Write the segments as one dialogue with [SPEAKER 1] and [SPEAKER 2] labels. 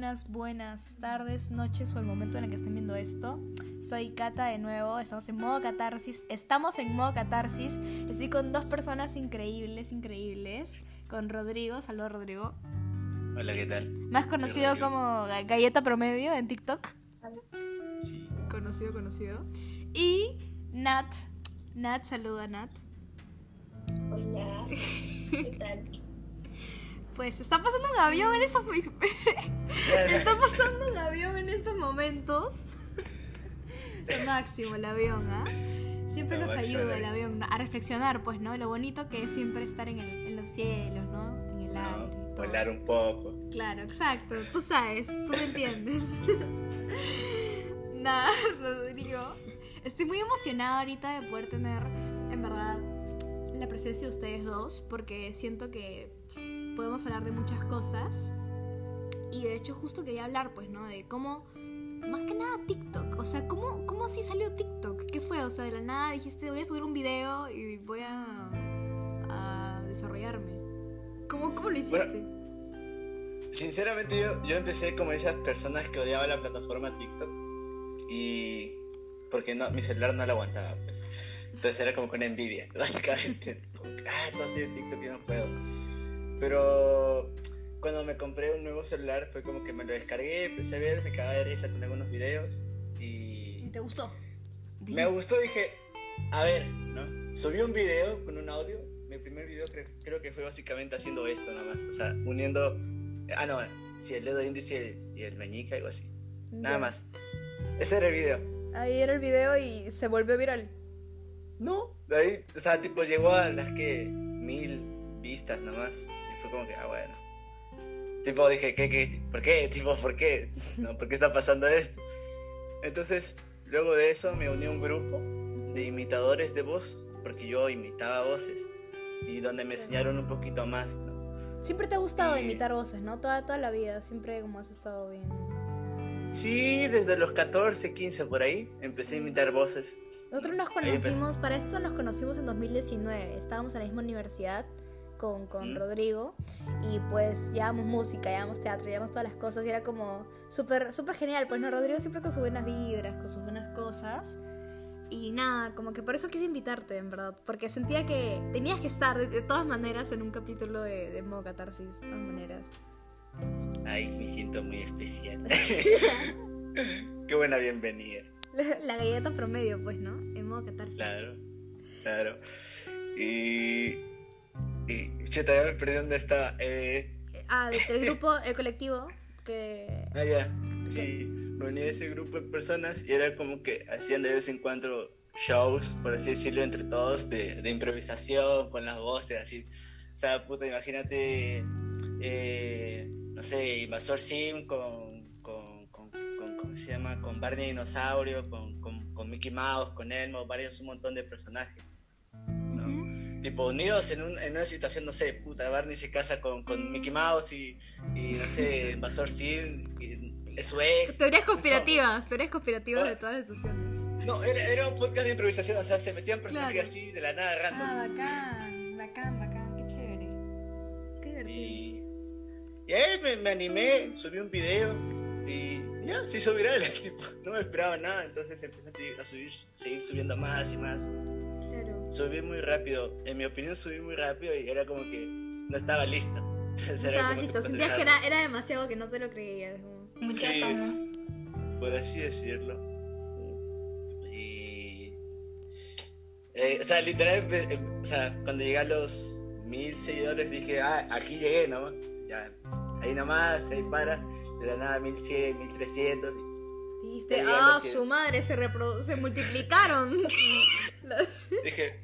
[SPEAKER 1] buenas, buenas tardes, noches o el momento en el que estén viendo esto. Soy Cata de nuevo, estamos en modo catarsis. Estamos en modo catarsis. Estoy con dos personas increíbles, increíbles. Con Rodrigo, saludos Rodrigo.
[SPEAKER 2] Hola, ¿qué tal?
[SPEAKER 1] Más conocido como Galleta Promedio en TikTok.
[SPEAKER 2] Sí.
[SPEAKER 1] Conocido, conocido. Y Nat. Nat, saluda Nat.
[SPEAKER 3] Hola.
[SPEAKER 1] Pues está pasando un avión en estos está pasando un avión en estos momentos. Lo máximo el avión, ¿ah? Siempre
[SPEAKER 2] Lo
[SPEAKER 1] nos ayuda
[SPEAKER 2] el
[SPEAKER 1] avión a reflexionar, pues, ¿no? Lo bonito que es siempre estar en, el- en los cielos, ¿no? En el
[SPEAKER 2] No,
[SPEAKER 1] aire.
[SPEAKER 2] volar un poco.
[SPEAKER 1] Claro, exacto. Tú sabes, tú me entiendes. Nada, Rodrigo. Estoy muy emocionada ahorita de poder tener, en verdad, la presencia de ustedes dos, porque siento que podemos hablar de muchas cosas. Y de hecho, justo quería hablar, pues, ¿no? De cómo, más que nada, TikTok. O sea, ¿cómo, cómo así salió TikTok? ¿Qué fue? O sea, de la nada dijiste, voy a subir un video y voy a, a desarrollarme. ¿Cómo, cómo lo hiciste?
[SPEAKER 2] Sinceramente, yo, yo empecé como esas personas que odiaban la plataforma TikTok. Y. Porque no, mi celular no la aguantaba, pues. Entonces era como con envidia, básicamente. Como ah, todos tienen TikTok y no puedo. Pero. Cuando me compré un nuevo celular fue como que me lo descargué, empecé a ver, me cagaba de risa con algunos videos.
[SPEAKER 1] ¿Y
[SPEAKER 2] Y.
[SPEAKER 1] te gustó?
[SPEAKER 2] Me gustó, dije, a ver, ¿no? Subí un video con un audio. Mi primer video creo, creo que fue básicamente haciendo esto nomás. O sea, uniendo. Ah, no, sí, el dedo índice y el meñique, algo así. Nada más. Ese era el video.
[SPEAKER 1] Ahí era el video y se volvió viral.
[SPEAKER 2] No, de ahí, o sea, tipo, llegó a las que mil vistas nomás. Y fue como que, ah, bueno. Tipo, dije, ¿qué, qué? ¿Por qué? Tipo, ¿por qué? No, ¿por qué está pasando esto? Entonces, luego de eso me uní a un grupo de imitadores de voz, porque yo imitaba voces. Y donde me enseñaron un poquito más, ¿no?
[SPEAKER 1] Siempre te ha gustado
[SPEAKER 2] Y-
[SPEAKER 1] imitar voces, ¿no? Toda, toda la vida, siempre como has estado bien.
[SPEAKER 2] Sí, desde los 14, 15 por ahí, empecé a imitar voces.
[SPEAKER 1] Nosotros nos conocimos, para esto nos conocimos en 2019. Estábamos en la misma universidad con, con
[SPEAKER 2] Mm.
[SPEAKER 1] Rodrigo y pues llevábamos música, llevábamos teatro, llevábamos todas las cosas y era como súper súper genial. Pues no, Rodrigo siempre con sus buenas vibras, con sus buenas cosas. Y nada, como que por eso quise invitarte, en verdad. Porque sentía que tenías que estar de, de todas maneras en un capítulo de, de Modo Catarsis, de todas maneras.
[SPEAKER 2] Ay, me siento muy especial. Qué buena bienvenida.
[SPEAKER 1] La, la galleta promedio, pues, ¿no? En modo catarsis.
[SPEAKER 2] Claro, claro. Y. Y. Che, también me perdí dónde estaba. Eh,
[SPEAKER 1] Ah, del del grupo, el colectivo, que...
[SPEAKER 2] ah, ya. Sí, me uní a ese grupo de personas y era como que hacían de vez en cuando shows, por así decirlo, entre todos, de, de improvisación, con las voces, así. O sea, puta, imagínate. eh, no sé, Invasor Sim con. con, con, con- ¿Cómo se llama? Con Barney Dinosaurio, con, con, con Mickey Mouse, con Elmo, varios, un montón de personajes. Tipo unidos en, un- en una situación, no sé, puta, Barney se casa con, con Mickey Mouse y, y no sé, Invasor Sim es su ex.
[SPEAKER 1] Teorías conspirativas, teorías conspirativas de todas las situaciones.
[SPEAKER 2] No, era, era un podcast de improvisación, o sea, se metían personajes
[SPEAKER 1] Claro.
[SPEAKER 2] así de la nada random.
[SPEAKER 1] Ah, bacán, bacán, bacán, qué chévere. Qué divertido.
[SPEAKER 2] Y, y ahí me, me animé, subí un video y ya, se hizo viral. tipo, no me esperaba nada, entonces empecé a seguir, a subir, seguir subiendo más y más. Subí muy rápido, en mi opinión subí muy rápido y era como que no estaba. Entonces era que
[SPEAKER 1] listo, sentías que
[SPEAKER 2] procesar.
[SPEAKER 1] era, era demasiado que no te lo creías. como-
[SPEAKER 3] Mucha
[SPEAKER 2] Sí.
[SPEAKER 3] fama.
[SPEAKER 2] por así decirlo. Y. eh, o sea, literal, empe- em- o sea, cuando llegué a los mil seguidores dije, ah, aquí llegué nomás. Ya, ahí nomás, ahí para. De la nada, 1100, 1300.
[SPEAKER 1] Dijiste, ah,
[SPEAKER 2] los cien".
[SPEAKER 1] su madre se, reprodu- se multiplicaron.
[SPEAKER 2] Dije,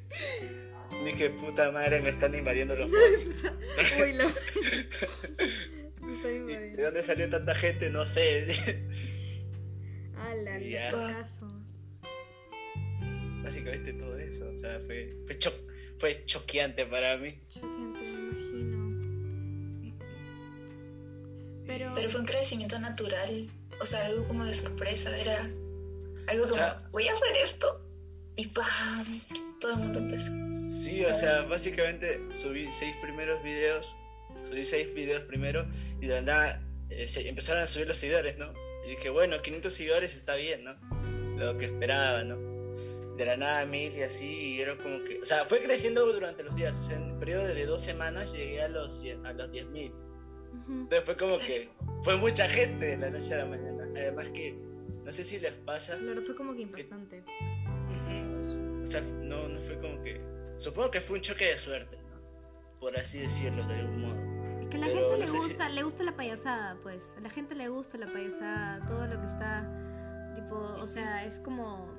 [SPEAKER 2] dije, puta madre, me están invadiendo los bots.
[SPEAKER 1] Uy, la... Te están
[SPEAKER 2] ¿Y
[SPEAKER 1] invadiendo.
[SPEAKER 2] ¿De dónde salió tanta gente? No sé.
[SPEAKER 1] Ala,
[SPEAKER 2] Ya.
[SPEAKER 1] caso.
[SPEAKER 2] Básicamente todo eso. O sea, fue, fue, cho- fue choqueante para mí.
[SPEAKER 1] Choqueante, me imagino. Pero,
[SPEAKER 3] Pero fue un crecimiento natural. O sea, algo como de sorpresa. Era algo como,
[SPEAKER 2] sea-
[SPEAKER 3] voy a hacer esto. Y ¡pam! Todo el mundo empezó.
[SPEAKER 2] Sí, o sea, básicamente subí seis primeros videos, subí seis videos primero y de la nada eh, se empezaron a subir los seguidores, ¿no? Y dije, bueno, 500 seguidores está bien, ¿no? Lo que esperaba, ¿no? De la nada mil y así, y era como que... O sea, fue creciendo durante los días, o sea, en un periodo de dos semanas llegué a los, a los 10 mil.
[SPEAKER 1] Ujú.
[SPEAKER 2] Entonces fue como que fue mucha gente de la noche a la mañana. Además que, no sé si les pasa,
[SPEAKER 1] Claro, fue como que impactante.
[SPEAKER 2] Ujú. O sea, no, no fue como que. Supongo que fue un choque de suerte, ¿no? Por así decirlo, de algún modo.
[SPEAKER 1] Es que a la
[SPEAKER 2] Pero
[SPEAKER 1] gente
[SPEAKER 2] no
[SPEAKER 1] le
[SPEAKER 2] si-
[SPEAKER 1] gusta, le gusta la payasada, pues. A la gente le gusta la payasada, todo lo que está, tipo, o sea, es como...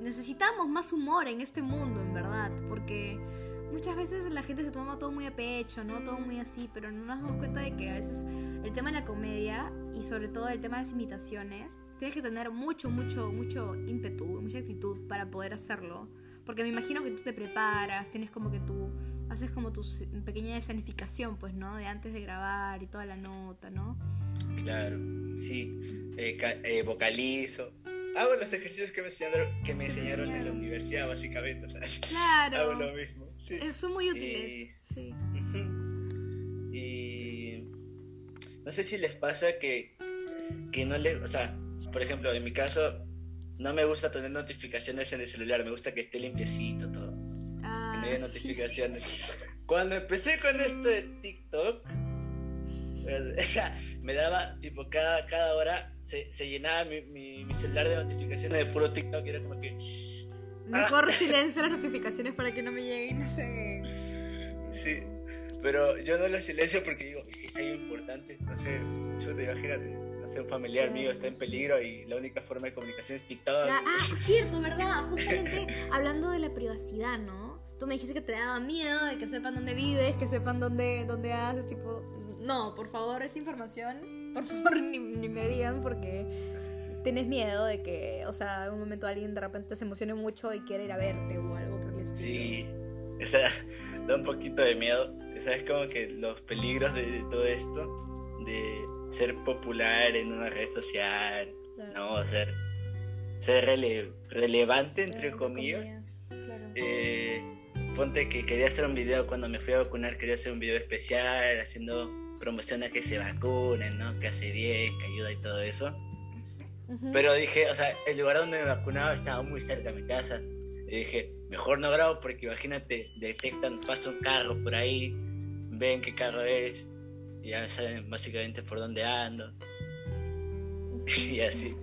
[SPEAKER 1] Necesitamos más humor en este mundo, en verdad, porque muchas veces la gente se toma todo muy a pecho, ¿no? Todo muy así, pero no nos damos cuenta de que a veces el tema de la comedia y sobre todo el tema de las imitaciones, tienes que tener mucho, mucho, mucho ímpetu, mucha actitud para poder hacerlo. Porque me imagino que tú te preparas, tienes como que tú haces como tu pequeña escenificación, pues, ¿no? De antes de grabar y toda la nota, ¿no?
[SPEAKER 2] Claro, sí. Eh, eh, vocalizo. Hago los ejercicios que me enseñaron, que me enseñaron en la universidad, básicamente. O sea,
[SPEAKER 1] Claro.
[SPEAKER 2] hago lo mismo. Sí.
[SPEAKER 1] Eh, Son muy útiles,
[SPEAKER 2] Y-
[SPEAKER 1] sí.
[SPEAKER 2] Y no sé si les pasa que, que no les, o sea, por ejemplo, en mi caso, no me gusta tener notificaciones en el celular, me gusta que esté limpiecito todo, que
[SPEAKER 1] Ah,
[SPEAKER 2] no haya
[SPEAKER 1] sí.
[SPEAKER 2] notificaciones. Cuando empecé con esto de TikTok, eh, o sea, me daba, tipo, cada, cada hora se, se llenaba mi, mi, mi celular de notificaciones de puro TikTok y era como que,
[SPEAKER 1] Mejor silencio las notificaciones para que no me lleguen, no sé.
[SPEAKER 2] Sí, pero yo no lo silencio porque digo, "¿Y si es algo importante, no sé, chuta, imagínate, no sé, un familiar mío está en peligro y la única forma de comunicación es TikTok.
[SPEAKER 1] La- ah, cierto, ¿verdad? Justamente hablando de la privacidad, ¿no? Tú me dijiste que te daba miedo de que sepan dónde vives, que sepan dónde, dónde haces, tipo... No, por favor, esa información, por favor, ni, ni me digan porque tienes miedo de que, o sea, en un momento alguien de repente se emocione mucho y quiera ir a verte o algo por el estilo.
[SPEAKER 2] Sí, o sea, da un poquito de miedo, ¿sabes? Como que los peligros de todo esto, de ser popular en una red social,
[SPEAKER 1] Claro.
[SPEAKER 2] ¿no? Ser, ser rele- relevante, entre
[SPEAKER 1] Entre
[SPEAKER 2] comillas.
[SPEAKER 1] claro.
[SPEAKER 2] Eh, ponte que quería hacer un video cuando me fui a vacunar, quería hacer un video especial haciendo promoción a que se vacunen, ¿no? Que hace bien, que ayuda y todo eso. Pero dije, o sea, el lugar donde me vacunaba estaba muy cerca de mi casa. Y dije, mejor no grabo porque imagínate, detectan, pasa un carro por ahí, ven qué carro es, y ya saben básicamente por dónde ando. y así.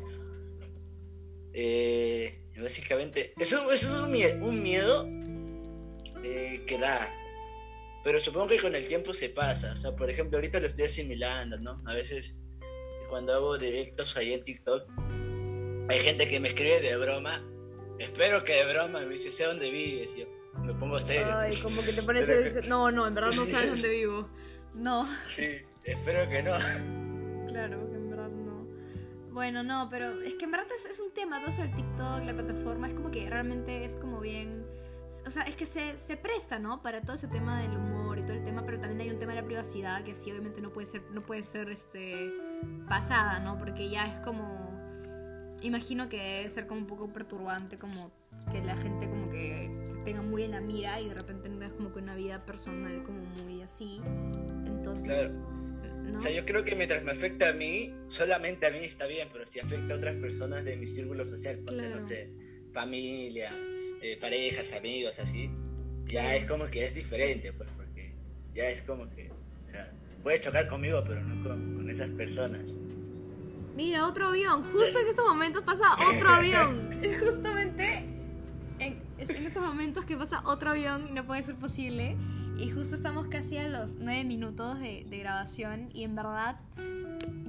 [SPEAKER 2] Eh, básicamente, eso, eso es un mie- un miedo, eh, que da. Pero supongo que con el tiempo se pasa. O sea, por ejemplo, ahorita lo estoy asimilando, ¿no? A veces cuando hago directos ahí en TikTok, hay gente que me escribe de broma. Espero que de broma me dice, sé dónde vives. Yo me pongo serio.
[SPEAKER 1] Ay, como que te a
[SPEAKER 2] que-
[SPEAKER 1] no, no, en verdad no sabes dónde vivo. No.
[SPEAKER 2] Sí, espero que no.
[SPEAKER 1] Claro, que en verdad no. Bueno, no, pero es que en verdad es, es un tema, todo eso del TikTok, la plataforma, es como que realmente es como bien... O sea, es que se, se presta, ¿no? Para todo ese tema del humor y todo el tema, pero también hay un tema de la privacidad que sí, obviamente no puede ser, no puede ser este, pasada, ¿no? Porque ya es como... Imagino que debe ser como un poco perturbante, como que la gente como que te tenga muy en la mira y de repente tengas como que una vida personal como muy así. Entonces... ¿no?
[SPEAKER 2] O sea, yo creo que mientras me afecta a mí, solamente a mí está bien, pero si afecta a otras personas de mi círculo social, ponte,
[SPEAKER 1] Claro.
[SPEAKER 2] no sé, familia, eh, parejas, amigos, así, ya
[SPEAKER 1] Claro.
[SPEAKER 2] es como que es diferente, pues, porque ya es como que, o sea, puede chocar conmigo, pero no con, con esas personas.
[SPEAKER 1] Mira, otro avión. Justo en estos momentos pasa otro avión. Justamente en, en estos momentos que pasa otro avión y no puede ser posible. Y justo estamos casi a los nueve minutos de, de grabación y en verdad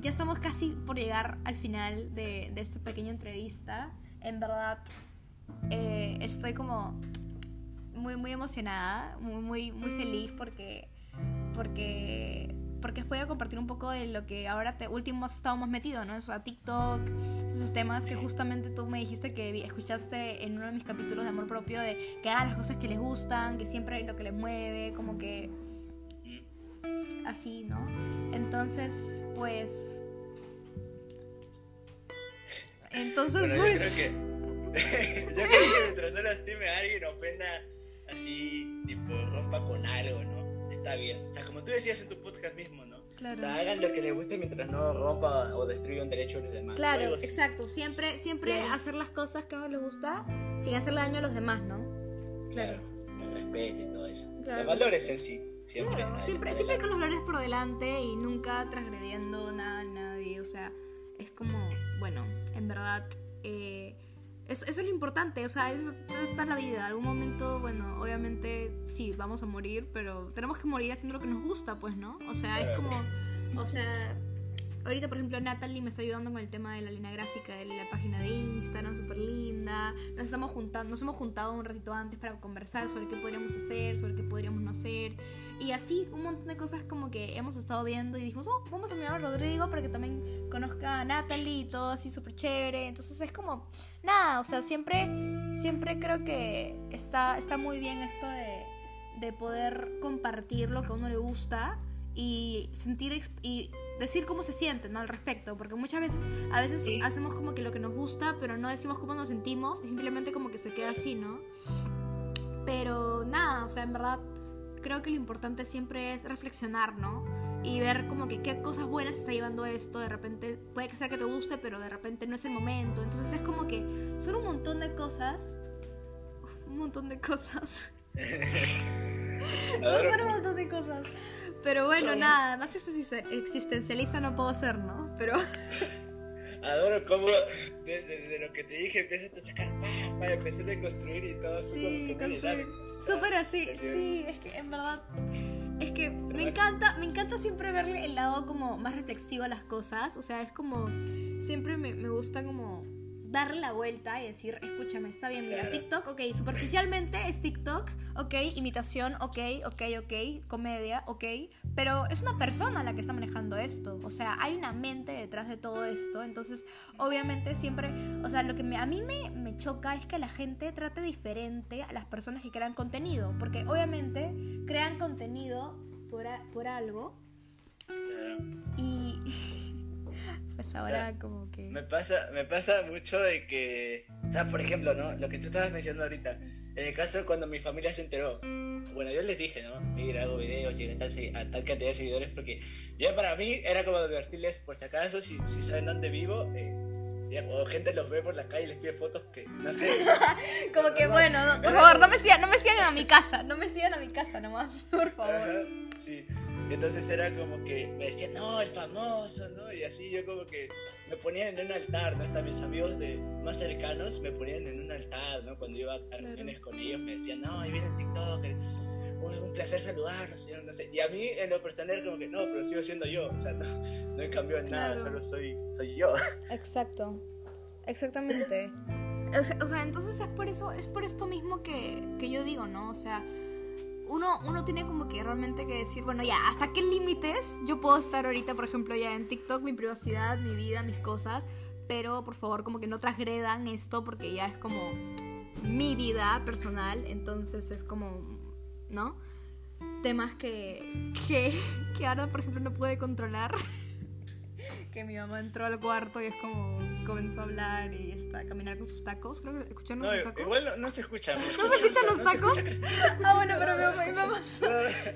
[SPEAKER 1] ya estamos casi por llegar al final de, de esta pequeña entrevista. En verdad eh, estoy como muy, muy emocionada, muy, muy, muy feliz porque, porque, porque os puedo compartir un poco de lo que ahora te, últimos estábamos metidos, ¿no? O sea, TikTok, esos temas que justamente tú me dijiste que escuchaste en uno de mis capítulos de amor propio, de que hagan las cosas que les gustan, que siempre lo que les mueve, como que así, ¿no? Entonces, pues... Entonces,
[SPEAKER 2] Bueno,
[SPEAKER 1] pues...
[SPEAKER 2] yo creo que, yo creo que mientras no lastime a alguien, ofenda así, tipo, Está bien. O sea, como tú decías en tu podcast mismo, ¿no?
[SPEAKER 1] Claro.
[SPEAKER 2] O sea, hagan lo que les guste mientras no rompa o destruya un derecho de los demás.
[SPEAKER 1] Claro, exacto. Siempre, siempre
[SPEAKER 3] Claro.
[SPEAKER 1] hacer las cosas que no les gusta sin hacerle daño a los demás, ¿no?
[SPEAKER 2] Claro. El respeto y todo eso.
[SPEAKER 1] Claro.
[SPEAKER 2] Los valores en sí. Siempre.
[SPEAKER 1] Claro, siempre, siempre con los valores por delante y nunca transgrediendo nada a nadie. O sea, es como, bueno, en verdad, eh, eso, eso es lo importante. O sea, eso esta es la vida. Algún momento, bueno, obviamente sí, vamos a morir, pero tenemos que morir haciendo lo que nos gusta, pues, ¿no? O sea, es como, o sea, ahorita, por ejemplo, Natalie me está ayudando con el tema de la línea gráfica de la página de Instagram, súper linda. Nos estamos juntando, nos hemos juntado un ratito antes para conversar sobre qué podríamos hacer, sobre qué podríamos no hacer. Y así un montón de cosas como que hemos estado viendo y dijimos, oh, vamos a mirar a Rodrigo para que también conozca a Natalie y todo así súper chévere. Entonces es como, nada, o sea, siempre, siempre creo que está, está muy bien esto de, de poder compartir lo que a uno le gusta y sentir y decir cómo se siente ¿no? al respecto porque muchas veces a veces
[SPEAKER 3] Sí.
[SPEAKER 1] hacemos como que lo que nos gusta pero no decimos cómo nos sentimos y simplemente como que se queda así no pero nada o sea en verdad creo que lo importante siempre es reflexionar no y ver como que qué cosas buenas está llevando esto de repente puede que sea que te guste pero de repente no es el momento entonces es como que son un montón de cosas un montón de cosas son un montón de cosas. Pero bueno, nada, más existen- existencialista no puedo ser, ¿no? Pero
[SPEAKER 2] Adoro cómo de, de- de lo que te dije empezaste a sacar pa, pa, empezaste a construir y todo
[SPEAKER 1] sí, construir. Súper así,
[SPEAKER 2] te dio-
[SPEAKER 1] sí, es que en verdad. Es que me encanta, me encanta siempre verle el lado como más reflexivo a las cosas. O sea, es como. Siempre me, me gusta como darle la vuelta y decir, escúchame, está bien, mira. TikTok, ok, superficialmente es TikTok, ok, imitación, ok, ok, ok, comedia, ok, pero es una persona la que está manejando esto, o sea, hay una mente detrás de todo esto, entonces, obviamente siempre, o sea, lo que me- a mí me, me choca es que la gente trate diferente a las personas que crean contenido, porque obviamente crean contenido por, a- por algo
[SPEAKER 2] Claro.
[SPEAKER 1] y... Pues ahora
[SPEAKER 2] sea,
[SPEAKER 1] como que...
[SPEAKER 2] Me pasa, me pasa mucho de que, o sea, por ejemplo, ¿no? Lo que tú estabas mencionando ahorita, en el caso de cuando mi familia se enteró, bueno, yo les dije, ¿no? Mira, hago videos, llegué a a tal cantidad de seguidores, porque ya para mí era como divertirles, por si acaso, si, si saben dónde vivo, eh, o gente los ve por la calle y les pide fotos que, no sé,
[SPEAKER 1] Como que
[SPEAKER 2] no,
[SPEAKER 1] bueno, no, por favor, no me sigan, no me sigan a mi casa, no me sigan a mi casa nomás, por favor.
[SPEAKER 2] Ajá, sí. Entonces era como que me decían, no, el famoso, ¿no? Y así yo como que me ponían en un altar, ¿no? Hasta mis amigos de, más cercanos me ponían en un altar, ¿no? Cuando iba a reuniones con ellos me decían, no, ahí viene el TikToker, uy, un placer saludarlo, señor, no sé. Y a mí en lo personal como que no, pero sigo siendo yo, o sea, no, no he cambiado en nada, solo soy, soy yo.
[SPEAKER 1] Exacto, exactamente. O sea, entonces es por eso, es por esto mismo que, que yo digo, ¿no? O sea, uno, uno tiene como que realmente que decir, bueno, ya, ¿hasta qué límites yo puedo estar ahorita, por ejemplo, ya en TikTok, mi privacidad, mi vida, mis cosas? Pero por favor, como que no transgredan esto porque ya es como mi vida personal, entonces es como, ¿no? Temas que, que, que ahora, por ejemplo, no puede controlar. que mi mamá entró al cuarto y es como comenzó a hablar y está a caminar con sus tacos. Creo que escucharon
[SPEAKER 2] No,
[SPEAKER 1] sus tacos.
[SPEAKER 2] igual no, no se escucha.
[SPEAKER 1] ¿No se escuchan los tacos? Ah, bueno, pero mi mamá, mi mamá.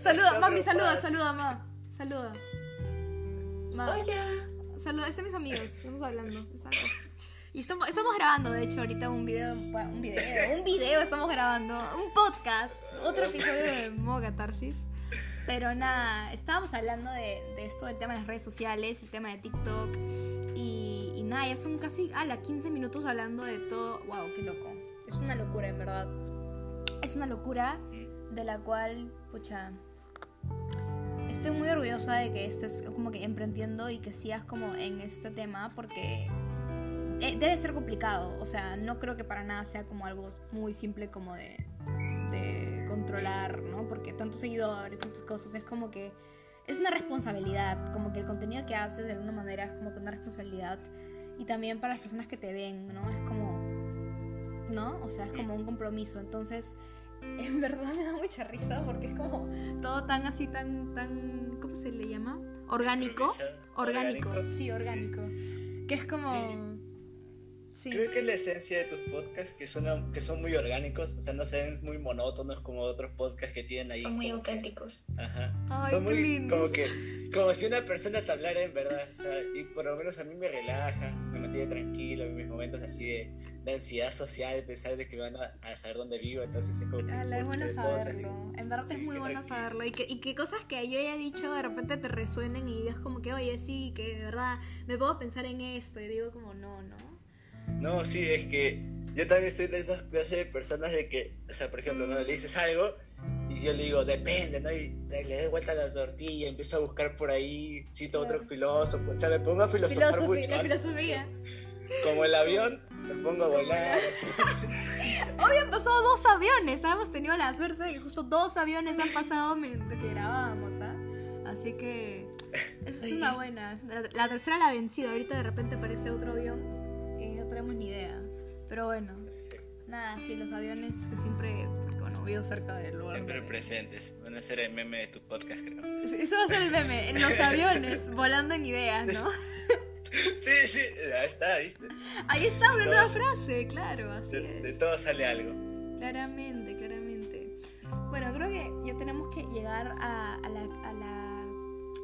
[SPEAKER 1] Saluda, mami, saluda, saluda, ma. Saluda. Ma,
[SPEAKER 3] Hola.
[SPEAKER 1] saluda, están mis amigos, estamos hablando. Exacto. Y estamos, estamos grabando, de hecho, ahorita un video, un video, un video estamos grabando, un podcast, otro episodio de Modo Catarsis. Pero nada, estábamos hablando de, de esto, del tema de las redes sociales, el tema de TikTok. Nada, ya son casi a las 15 minutos hablando de todo. ¡Wow! ¡Qué loco! Es una locura, en verdad. Es una locura de la cual, pucha, estoy muy orgullosa de que estés como que emprendiendo y que sigas como en este tema porque eh, debe ser complicado. O sea, no creo que para nada sea como algo muy simple como de, de controlar, ¿no? Porque tantos seguidores, tantas cosas, es como que es una responsabilidad. Como que el contenido que haces de alguna manera es como que una responsabilidad. Y también para las personas que te ven, ¿no? Es como, ¿no? O sea, es como un compromiso. Entonces, en verdad me da mucha risa porque es como todo tan así, tan, tan, ¿cómo se le llama? Orgánico. Orgánico,
[SPEAKER 2] Orgánico,
[SPEAKER 1] sí,
[SPEAKER 2] sí.
[SPEAKER 1] orgánico. Que es como...
[SPEAKER 2] Sí.
[SPEAKER 1] Sí.
[SPEAKER 2] Creo que es la esencia de tus podcasts, que son, que son muy orgánicos, o sea, no se ven muy monótonos como otros podcasts que tienen ahí.
[SPEAKER 3] Son muy
[SPEAKER 2] que-
[SPEAKER 3] auténticos.
[SPEAKER 2] Ajá.
[SPEAKER 1] Ay,
[SPEAKER 2] son
[SPEAKER 1] qué
[SPEAKER 2] muy
[SPEAKER 1] lindos.
[SPEAKER 2] como que como si una persona te hablara en verdad, o sea, y por lo menos a mí me relaja, me mantiene tranquilo en mis momentos así de, de ansiedad social, pensar de que me van a, a saber dónde vivo, entonces es como
[SPEAKER 1] es bueno saberlo. En verdad
[SPEAKER 2] sí,
[SPEAKER 1] es muy bueno
[SPEAKER 2] tranquilo.
[SPEAKER 1] saberlo. Y que, y que cosas que yo haya dicho de repente te resuenen y digas como que, oye, sí, que de verdad me puedo pensar en esto. Y digo como, no, no.
[SPEAKER 2] No, sí, es que yo también soy de esas clases de personas de que, o sea, por ejemplo, cuando le dices algo y yo le digo, depende, ¿no? Y le doy vuelta a la tortilla, empiezo a buscar por ahí, cito a otro filósofo, o sea, me pongo a filosofar
[SPEAKER 1] Filosofía,
[SPEAKER 2] mucho,
[SPEAKER 1] la filosofía.
[SPEAKER 2] como el avión, me pongo a volar.
[SPEAKER 1] Hoy han pasado dos aviones, ¿ah? hemos tenido la suerte de que justo dos aviones han pasado mientras que grabábamos, ¿ah? Así que eso es una buena. La, la tercera la vencida, ahorita de repente aparece otro avión y no tenemos ni idea. Pero bueno, nada, sí, los aviones que siempre, cerca del lugar.
[SPEAKER 2] Siempre presentes, van a ser el meme de tu podcast, creo.
[SPEAKER 1] Eso va a ser el meme, en los aviones, volando en ideas, ¿no?
[SPEAKER 2] Sí, sí, ahí está, ¿viste?
[SPEAKER 1] Ahí está una nueva frase, claro, así
[SPEAKER 2] De, de todo sale algo.
[SPEAKER 1] Claramente, claramente. Bueno, creo que ya tenemos que llegar a, a la, a la-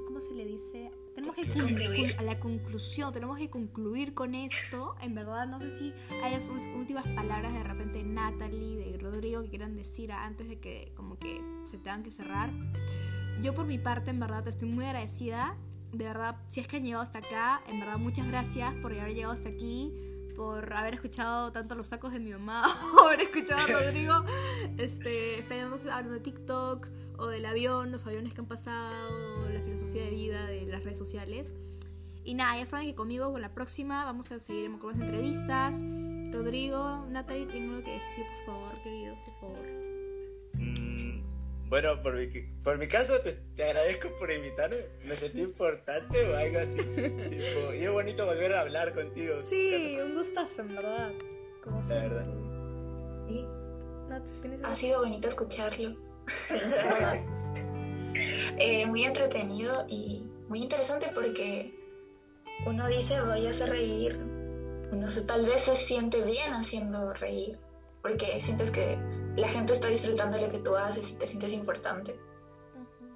[SPEAKER 1] ¿Cómo se le dice? Tenemos que
[SPEAKER 3] Concluir.
[SPEAKER 1] conclu- a la conclusión, tenemos que concluir con esto. En verdad, no sé si hay últimas palabras de repente de Natalie, de Rodrigo que quieran decir antes de que como que se tengan que cerrar. Yo por mi parte, en verdad, te estoy muy agradecida. De verdad, si es que han llegado hasta acá, en verdad, muchas gracias por haber llegado hasta aquí, por haber escuchado tanto los tacos de mi mamá, o haber escuchado a Rodrigo este, hablando de TikTok, o del avión, los aviones que han pasado, la filosofía de vida de las redes sociales. Y nada, ya saben que conmigo con la próxima vamos a seguir con más entrevistas. Rodrigo, Natalie, tengo algo que decir, por favor, querido, por favor.
[SPEAKER 2] Mm, bueno, por mi, por mi caso, te, te agradezco por invitarme. Me sentí importante o algo así. tipo, y es bonito volver a hablar contigo.
[SPEAKER 1] Sí, un gustazo, en verdad. Como
[SPEAKER 2] La
[SPEAKER 1] siempre.
[SPEAKER 2] verdad.
[SPEAKER 3] Sí.
[SPEAKER 1] ¿Tienes
[SPEAKER 3] Ha sido bonito escucharlo. Eh, muy entretenido y muy interesante porque uno dice voy a hacer reír, uno se- tal vez se siente bien haciendo reír, porque sientes que la gente está disfrutando de lo que tú haces y te sientes importante.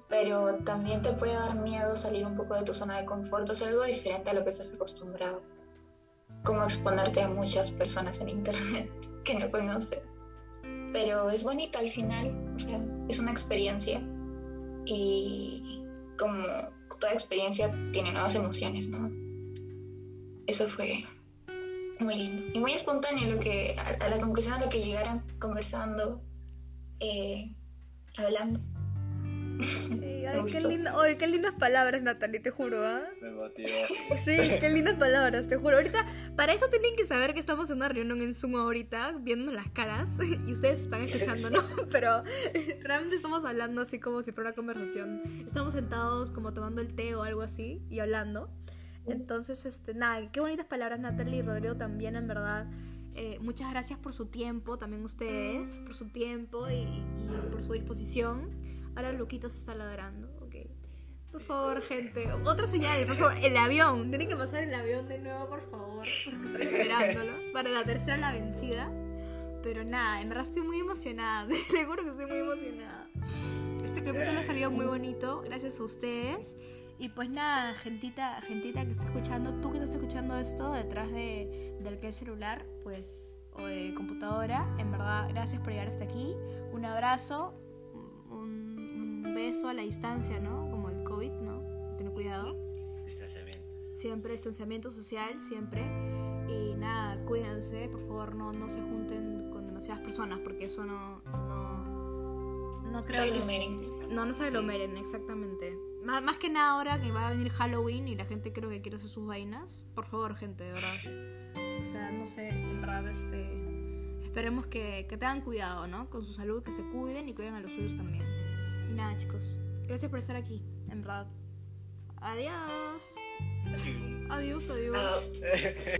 [SPEAKER 3] Pero también te puede dar miedo salir un poco de tu zona de confort, hacer algo diferente a lo que estás acostumbrado. Como exponerte a muchas personas en internet que no conoces. Pero es bonito al final, o sea, es una experiencia. Y como toda experiencia tiene nuevas emociones, ¿no? Eso fue muy lindo y muy espontáneo lo que, a, la conclusión a la que llegaron conversando, eh, hablando.
[SPEAKER 1] Ay, qué, linda, ay, qué lindas palabras, Natalie, te juro, ¿ah?
[SPEAKER 2] Me motivó.
[SPEAKER 1] Sí, qué lindas palabras, te juro. Ahorita, para eso tienen que saber que estamos en una reunión en Zoom ahorita, viendo las caras, y ustedes están escuchando, ¿no? Pero realmente estamos hablando así como si fuera una conversación. Estamos sentados como tomando el té o algo así y hablando. Entonces, este, nada, qué bonitas palabras, Natalie y Rodrigo también, en verdad. Eh, muchas gracias por su tiempo, también ustedes, por su tiempo y, y por su disposición. Ahora Luquito se está ladrando, ok. Por favor, gente. Otra señal, por favor. El avión. Tiene que pasar el avión de nuevo, por favor. Estoy esperándolo. Para la tercera la vencida. Pero nada, en verdad estoy muy emocionada. Le juro que estoy muy emocionada. Este capítulo ha salido muy bonito. Gracias a ustedes. Y pues nada, gentita, gentita que está escuchando, tú que estás escuchando esto detrás de, del que celular, pues, o de computadora, en verdad, gracias por llegar hasta aquí. Un abrazo, un, beso a la distancia, ¿no? Como el COVID, ¿no? Tener cuidado.
[SPEAKER 2] Distanciamiento.
[SPEAKER 1] Siempre distanciamiento social, siempre. Y nada, cuídense, por favor, no, no se junten con demasiadas personas, porque eso no. No, no creo
[SPEAKER 3] Se
[SPEAKER 1] que.
[SPEAKER 3] aglomeren.
[SPEAKER 1] No, no se aglomeren, exactamente. Más, más que nada ahora que va a venir Halloween y la gente creo que quiere hacer sus vainas. Por favor, gente, de verdad. O sea, no sé, en verdad, este. Esperemos que, que tengan cuidado, ¿no? Con su salud, que se cuiden y cuiden a los suyos también. Y nada, chicos. Gracias por estar aquí, en verdad. Adiós.
[SPEAKER 2] Así.
[SPEAKER 1] Adiós, adiós.
[SPEAKER 3] Ah,